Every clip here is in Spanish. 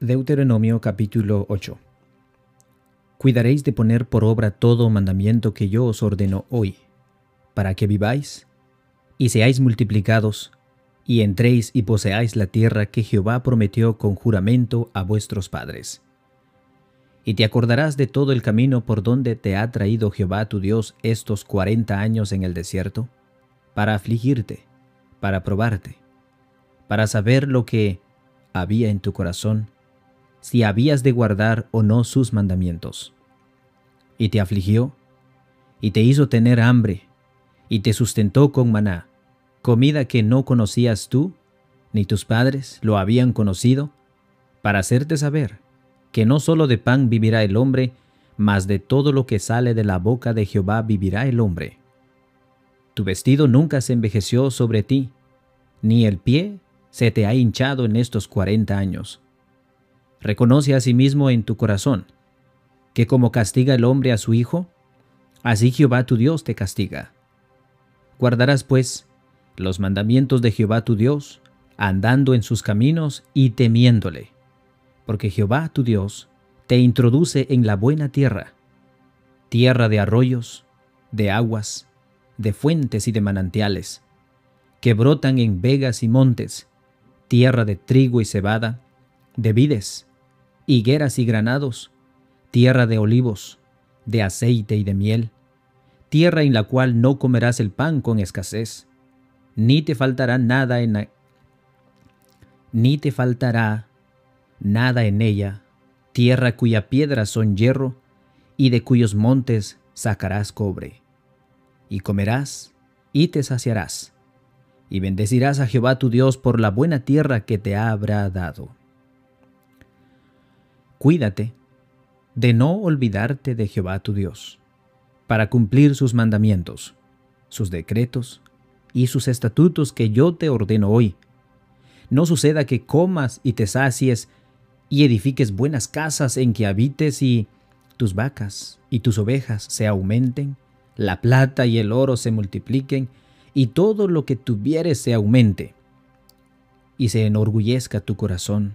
Deuteronomio capítulo 8 Cuidaréis de poner por obra todo mandamiento que yo os ordeno hoy, para que viváis y seáis multiplicados, y entréis y poseáis la tierra que Jehová prometió con juramento a vuestros padres. Y te acordarás de todo el camino por donde te ha traído Jehová tu Dios estos cuarenta años en el desierto, para afligirte, para probarte, para saber lo que había en tu corazón, si habías de guardar o no sus mandamientos. Y te afligió, y te hizo tener hambre, y te sustentó con maná, comida que no conocías tú, ni tus padres lo habían conocido, para hacerte saber que no sólo de pan vivirá el hombre, mas de todo lo que sale de la boca de Jehová vivirá el hombre. Tu vestido nunca se envejeció sobre ti, ni el pie se te ha hinchado en estos cuarenta años. Reconoce a sí mismo en tu corazón que como castiga el hombre a su hijo, así Jehová tu Dios te castiga. Guardarás pues los mandamientos de Jehová tu Dios, andando en sus caminos y temiéndole, porque Jehová tu Dios te introduce en la buena tierra, tierra de arroyos, de aguas, de fuentes y de manantiales, que brotan en vegas y montes, tierra de trigo y cebada, de vides, higueras y granados, tierra de olivos, de aceite y de miel, tierra en la cual no comerás el pan con escasez, ni te faltará nada en ni te faltará nada en ella, tierra cuya piedras son hierro, y de cuyos montes sacarás cobre. Y comerás, y te saciarás, y bendecirás a Jehová tu Dios por la buena tierra que te habrá dado. Cuídate de no olvidarte de Jehová tu Dios, para cumplir sus mandamientos, sus decretos y sus estatutos que yo te ordeno hoy. No suceda que comas y te sacies y edifiques buenas casas en que habites y tus vacas y tus ovejas se aumenten, la plata y el oro se multipliquen y todo lo que tuvieres se aumente, y se enorgullezca tu corazón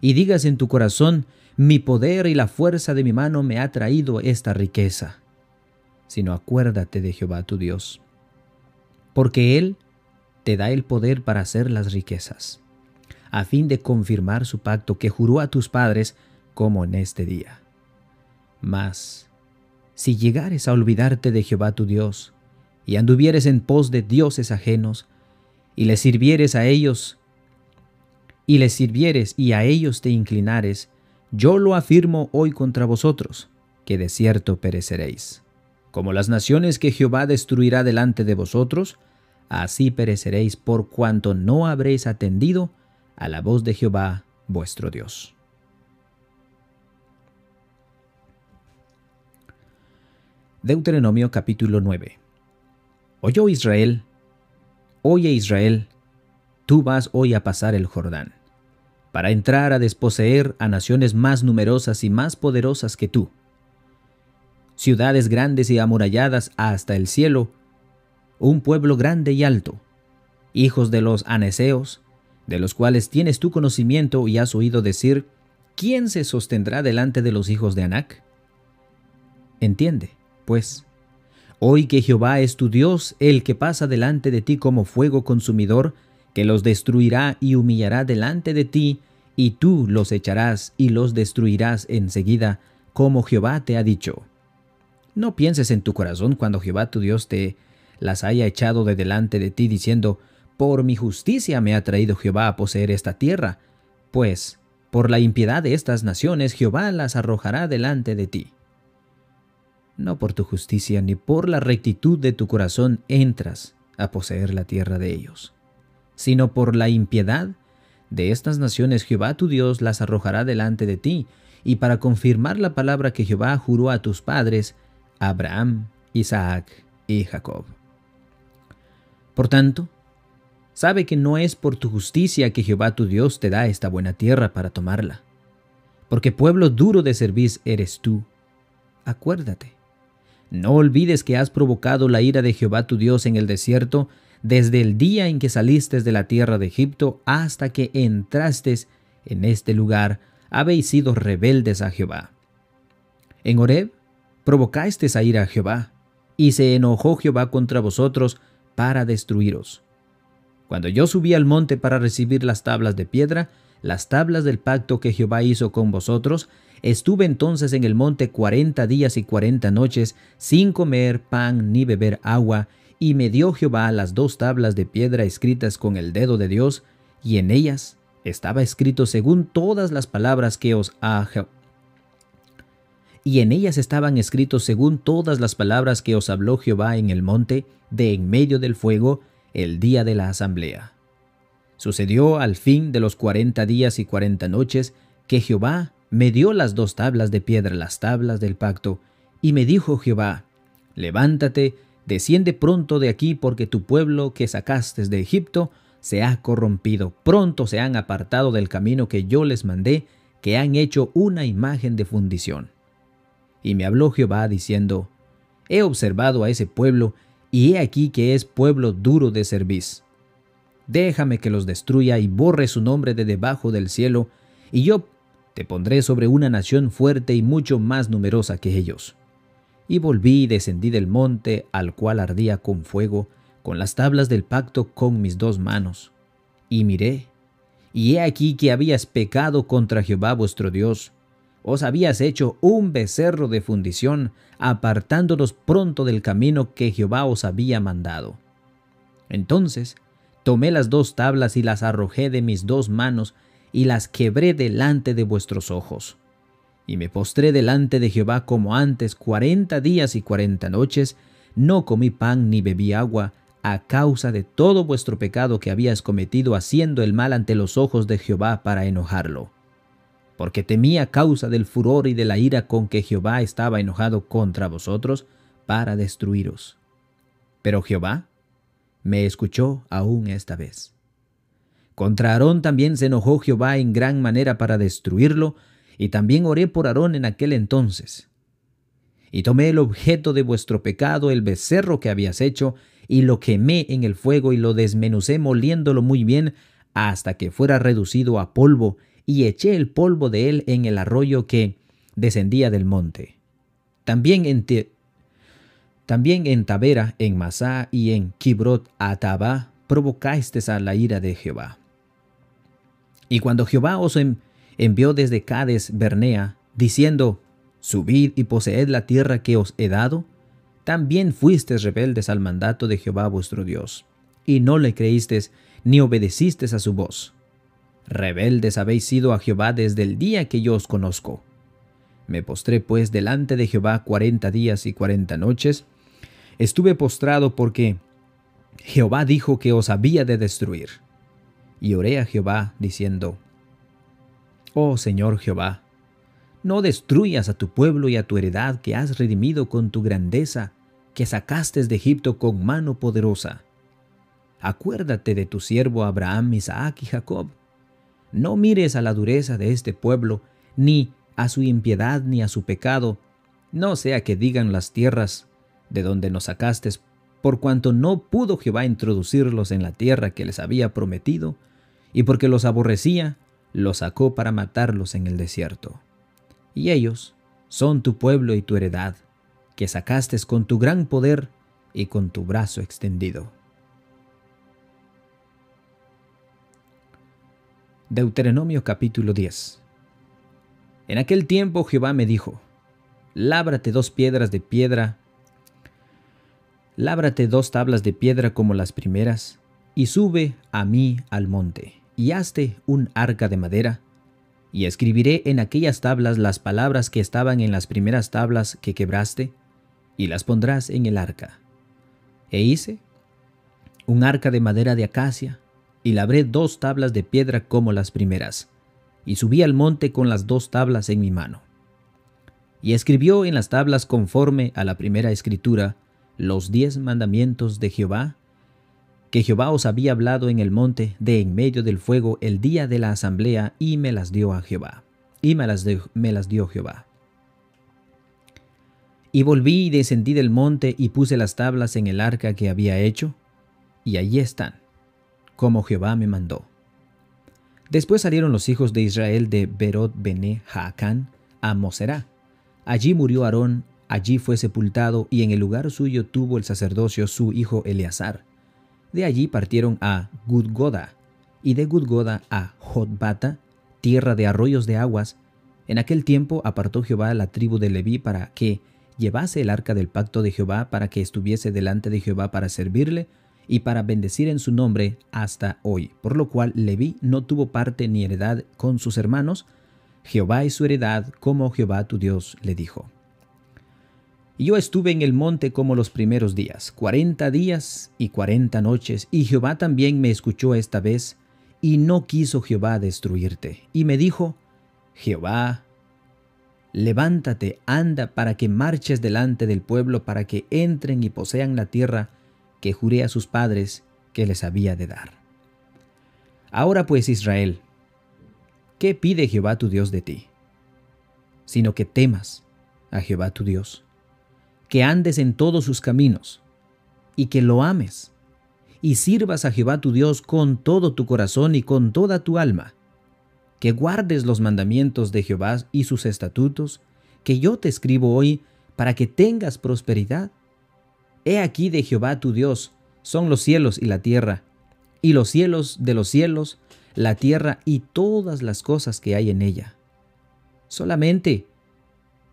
y digas en tu corazón, mi poder y la fuerza de mi mano me ha traído esta riqueza, sino acuérdate de Jehová tu Dios, porque Él te da el poder para hacer las riquezas, a fin de confirmar su pacto que juró a tus padres como en este día. Mas, si llegares a olvidarte de Jehová tu Dios, y anduvieres en pos de dioses ajenos, y le sirvieres a ellos y les sirvieres y a ellos te inclinares, yo lo afirmo hoy contra vosotros, que de cierto pereceréis. Como las naciones que Jehová destruirá delante de vosotros, así pereceréis por cuanto no habréis atendido a la voz de Jehová vuestro Dios. Deuteronomio capítulo 9 Oye Israel, oye Israel, tú vas hoy a pasar el Jordán para entrar a desposeer a naciones más numerosas y más poderosas que tú. Ciudades grandes y amuralladas hasta el cielo, un pueblo grande y alto, hijos de los aneseos, de los cuales tienes tu conocimiento y has oído decir, ¿quién se sostendrá delante de los hijos de Anac? Entiende, pues, hoy que Jehová es tu Dios, el que pasa delante de ti como fuego consumidor, que los destruirá y humillará delante de ti, y tú los echarás y los destruirás enseguida, como Jehová te ha dicho. No pienses en tu corazón cuando Jehová tu Dios te las haya echado de delante de ti, diciendo, por mi justicia me ha traído Jehová a poseer esta tierra, pues por la impiedad de estas naciones Jehová las arrojará delante de ti. No por tu justicia ni por la rectitud de tu corazón entras a poseer la tierra de ellos sino por la impiedad de estas naciones Jehová tu Dios las arrojará delante de ti, y para confirmar la palabra que Jehová juró a tus padres, Abraham, Isaac y Jacob. Por tanto, sabe que no es por tu justicia que Jehová tu Dios te da esta buena tierra para tomarla, porque pueblo duro de servir eres tú. Acuérdate, no olvides que has provocado la ira de Jehová tu Dios en el desierto, desde el día en que saliste de la tierra de Egipto hasta que entraste en este lugar, habéis sido rebeldes a Jehová. En Horeb provocasteis a ira a Jehová, y se enojó Jehová contra vosotros para destruiros. Cuando yo subí al monte para recibir las tablas de piedra, las tablas del pacto que Jehová hizo con vosotros, estuve entonces en el monte cuarenta días y cuarenta noches, sin comer pan ni beber agua, y me dio Jehová las dos tablas de piedra escritas con el dedo de Dios, y en ellas estaba escrito según todas las palabras que os ha y en ellas estaban escritos según todas las palabras que os habló Jehová en el monte de en medio del fuego el día de la asamblea. Sucedió al fin de los cuarenta días y cuarenta noches que Jehová me dio las dos tablas de piedra, las tablas del pacto, y me dijo Jehová, levántate, desciende pronto de aquí, porque tu pueblo que sacaste de Egipto se ha corrompido, pronto se han apartado del camino que yo les mandé, que han hecho una imagen de fundición. Y me habló Jehová diciendo, He observado a ese pueblo, y he aquí que es pueblo duro de cerviz. Déjame que los destruya y borre su nombre de debajo del cielo, y yo te pondré sobre una nación fuerte y mucho más numerosa que ellos. Y volví y descendí del monte al cual ardía con fuego, con las tablas del pacto con mis dos manos. Y miré, y he aquí que habías pecado contra Jehová vuestro Dios. Os habías hecho un becerro de fundición, apartándonos pronto del camino que Jehová os había mandado. Entonces tomé las dos tablas y las arrojé de mis dos manos, y las quebré delante de vuestros ojos. Y me postré delante de Jehová como antes cuarenta días y cuarenta noches, no comí pan ni bebí agua, a causa de todo vuestro pecado que habías cometido haciendo el mal ante los ojos de Jehová para enojarlo. Porque temía causa del furor y de la ira con que Jehová estaba enojado contra vosotros para destruiros. Pero Jehová me escuchó aún esta vez. Contra Aarón también se enojó Jehová en gran manera para destruirlo, y también oré por Aarón en aquel entonces. Y tomé el objeto de vuestro pecado, el becerro que habías hecho, y lo quemé en el fuego y lo desmenucé moliéndolo muy bien hasta que fuera reducido a polvo, y eché el polvo de él en el arroyo que descendía del monte. También en, también en Tabera, en Masá y en Kibrot Ataba provocasteis a la ira de Jehová. Y cuando Jehová os envió desde Cades Bernea, diciendo, Subid y poseed la tierra que os he dado, también fuisteis rebeldes al mandato de Jehová vuestro Dios, y no le creísteis ni obedecisteis a su voz. Rebeldes habéis sido a Jehová desde el día que yo os conozco. Me postré pues delante de Jehová cuarenta días y cuarenta noches. Estuve postrado porque Jehová dijo que os había de destruir y oré a Jehová, diciendo, Oh Señor Jehová, no destruyas a tu pueblo y a tu heredad que has redimido con tu grandeza, que sacaste de Egipto con mano poderosa. Acuérdate de tu siervo Abraham, Isaac y Jacob. No mires a la dureza de este pueblo, ni a su impiedad ni a su pecado, no sea que digan las tierras de donde nos sacaste, por cuanto no pudo Jehová introducirlos en la tierra que les había prometido, y porque los aborrecía, los sacó para matarlos en el desierto. Y ellos son tu pueblo y tu heredad, que sacaste con tu gran poder y con tu brazo extendido. Deuteronomio capítulo 10 En aquel tiempo Jehová me dijo, Lábrate dos piedras de piedra, lábrate dos tablas de piedra como las primeras, y sube a mí al monte y hazte un arca de madera, y escribiré en aquellas tablas las palabras que estaban en las primeras tablas que quebraste, y las pondrás en el arca. E hice un arca de madera de acacia, y labré dos tablas de piedra como las primeras, y subí al monte con las dos tablas en mi mano. Y escribió en las tablas conforme a la primera escritura los diez mandamientos de Jehová, que Jehová os había hablado en el monte de en medio del fuego el día de la asamblea, y me las dio a Jehová, y me las, dio Jehová. Y volví y descendí del monte y puse las tablas en el arca que había hecho, y allí están, como Jehová me mandó. Después salieron los hijos de Israel de Berot Bene Jaacán a Moserá. Allí murió Aarón, allí fue sepultado, y en el lugar suyo tuvo el sacerdocio su hijo Eleazar. De allí partieron a Gudgoda, y de Gudgoda a Jotbata, tierra de arroyos de aguas. En aquel tiempo apartó Jehová la tribu de Leví para que llevase el arca del pacto de Jehová, para que estuviese delante de Jehová para servirle, y para bendecir en su nombre hasta hoy. Por lo cual Leví no tuvo parte ni heredad con sus hermanos. Jehová es su heredad, como Jehová tu Dios le dijo. Y yo estuve en el monte como los primeros días, cuarenta días y cuarenta noches, y Jehová también me escuchó esta vez, y no quiso Jehová destruirte. Y me dijo, Jehová, levántate, anda, para que marches delante del pueblo, para que entren y posean la tierra que juré a sus padres que les había de dar. Ahora pues Israel, ¿qué pide Jehová tu Dios de ti? Sino que temas a Jehová tu Dios, que andes en todos sus caminos, y que lo ames, y sirvas a Jehová tu Dios con todo tu corazón y con toda tu alma, que guardes los mandamientos de Jehová y sus estatutos, que yo te escribo hoy para que tengas prosperidad He aquí de Jehová tu Dios son los cielos y la tierra, y los cielos de los cielos, la tierra y todas las cosas que hay en ella. Solamente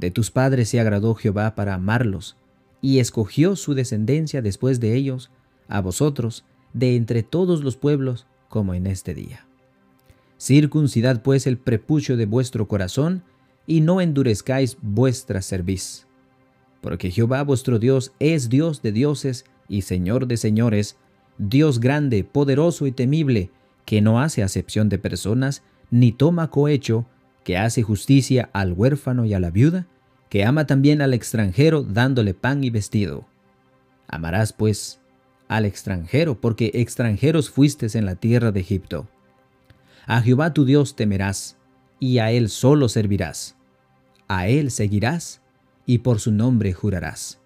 de tus padres se agradó Jehová para amarlos, y escogió su descendencia después de ellos, a vosotros, de entre todos los pueblos, como en este día. Circuncidad pues el prepucio de vuestro corazón, y no endurezcáis vuestra cerviz porque Jehová vuestro Dios es Dios de dioses y Señor de señores, Dios grande, poderoso y temible, que no hace acepción de personas, ni toma cohecho, que hace justicia al huérfano y a la viuda, que ama también al extranjero dándole pan y vestido. Amarás, pues, al extranjero, porque extranjeros fuistes en la tierra de Egipto. A Jehová tu Dios temerás, y a Él solo servirás. A Él seguirás y por su nombre jurarás.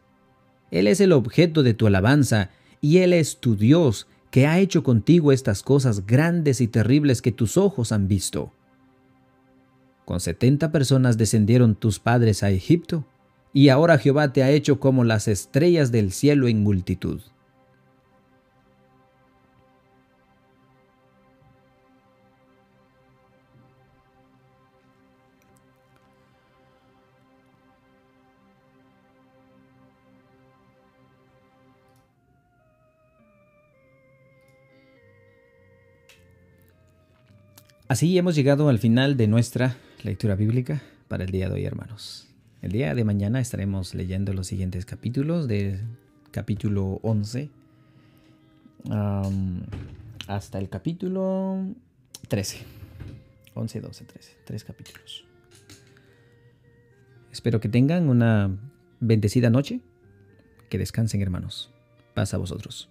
Él es el objeto de tu alabanza, y Él es tu Dios, que ha hecho contigo estas cosas grandes y terribles que tus ojos han visto. Con setenta personas descendieron tus padres a Egipto, y ahora Jehová te ha hecho como las estrellas del cielo en multitud. Así hemos llegado al final de nuestra lectura bíblica para el día de hoy, hermanos. El día de mañana estaremos leyendo los siguientes capítulos, del capítulo 11 hasta el capítulo 13. 11, 12, 13. Tres capítulos. Espero que tengan una bendecida noche. Que descansen, hermanos. Paz a vosotros.